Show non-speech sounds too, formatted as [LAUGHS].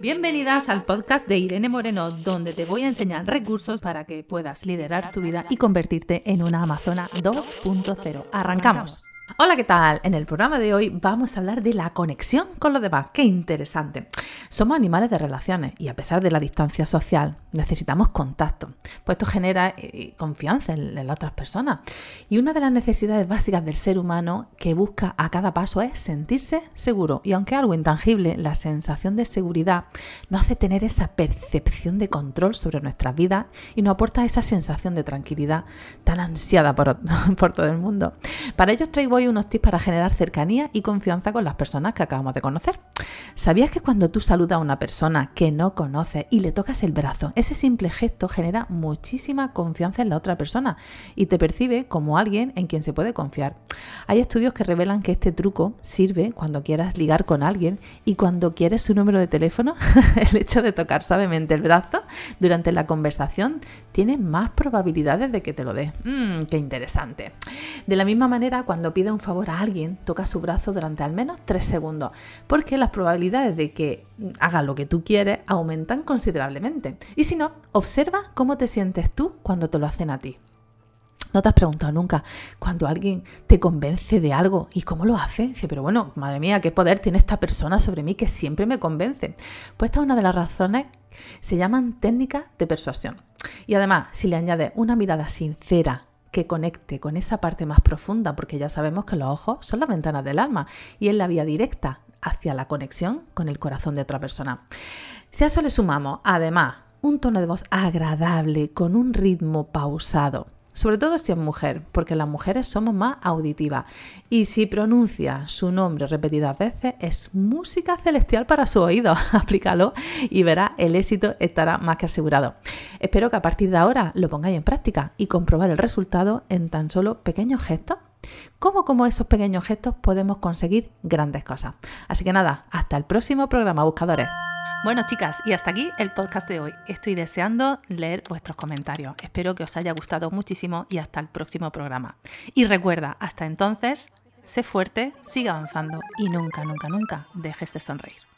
Bienvenidas al podcast de Irene Moreno, donde te voy a enseñar recursos para que puedas liderar tu vida y convertirte en una Amazona 2.0. Arrancamos. Hola, ¿qué tal? En el programa de hoy vamos a hablar de la conexión con los demás. ¡Qué interesante! Somos animales de relaciones y a pesar de la distancia social necesitamos contacto, pues esto genera eh, confianza en, las otras personas. Y una de las necesidades básicas del ser humano que busca a cada paso es sentirse seguro. Y aunque algo intangible, la sensación de seguridad nos hace tener esa percepción de control sobre nuestras vidas y nos aporta esa sensación de tranquilidad tan ansiada por, [LAUGHS] por todo el mundo. Para ello traigo hoy unos tips para generar cercanía y confianza con las personas que acabamos de conocer. ¿Sabías que cuando tú saludas a una persona que no conoces y le tocas el brazo, ese simple gesto genera muchísima confianza en la otra persona y te percibe como alguien en quien se puede confiar? Hay estudios que revelan que este truco sirve cuando quieras ligar con alguien y cuando quieres su número de teléfono, [LAUGHS] el hecho de tocar suavemente el brazo durante la conversación tiene más probabilidades de que te lo dé. Mmm, qué interesante. De la misma manera, cuando pides un favor a alguien, toca su brazo durante al menos 3 segundos, porque las probabilidades de que haga lo que tú quieres aumentan considerablemente. Y si no, observa cómo te sientes tú cuando te lo hacen a ti. ¿No te has preguntado nunca cuando alguien te convence de algo y cómo lo hace? Dice, pero bueno, madre mía, qué poder tiene esta persona sobre mí que siempre me convence. Pues esta es una de las razones, se llaman técnicas de persuasión. Y además, si le añades una mirada sincera, que conecte con esa parte más profunda, porque ya sabemos que los ojos son las ventanas del alma y es la vía directa hacia la conexión con el corazón de otra persona. Si a eso le sumamos, además, un tono de voz agradable, con un ritmo pausado, sobre todo si es mujer, porque las mujeres somos más auditivas. Y si pronuncia su nombre repetidas veces, es música celestial para su oído. [LAUGHS] Aplícalo y verá el éxito estará más que asegurado. Espero que a partir de ahora lo pongáis en práctica y comprobar el resultado en tan solo pequeños gestos. ¿Cómo como esos pequeños gestos podemos conseguir grandes cosas? Así que nada, hasta el próximo programa, buscadores. Bueno, chicas, y hasta aquí el podcast de hoy. Estoy deseando leer vuestros comentarios. Espero que os haya gustado muchísimo y hasta el próximo programa. Y recuerda, hasta entonces, sé fuerte, sigue avanzando y nunca, nunca, nunca dejes de sonreír.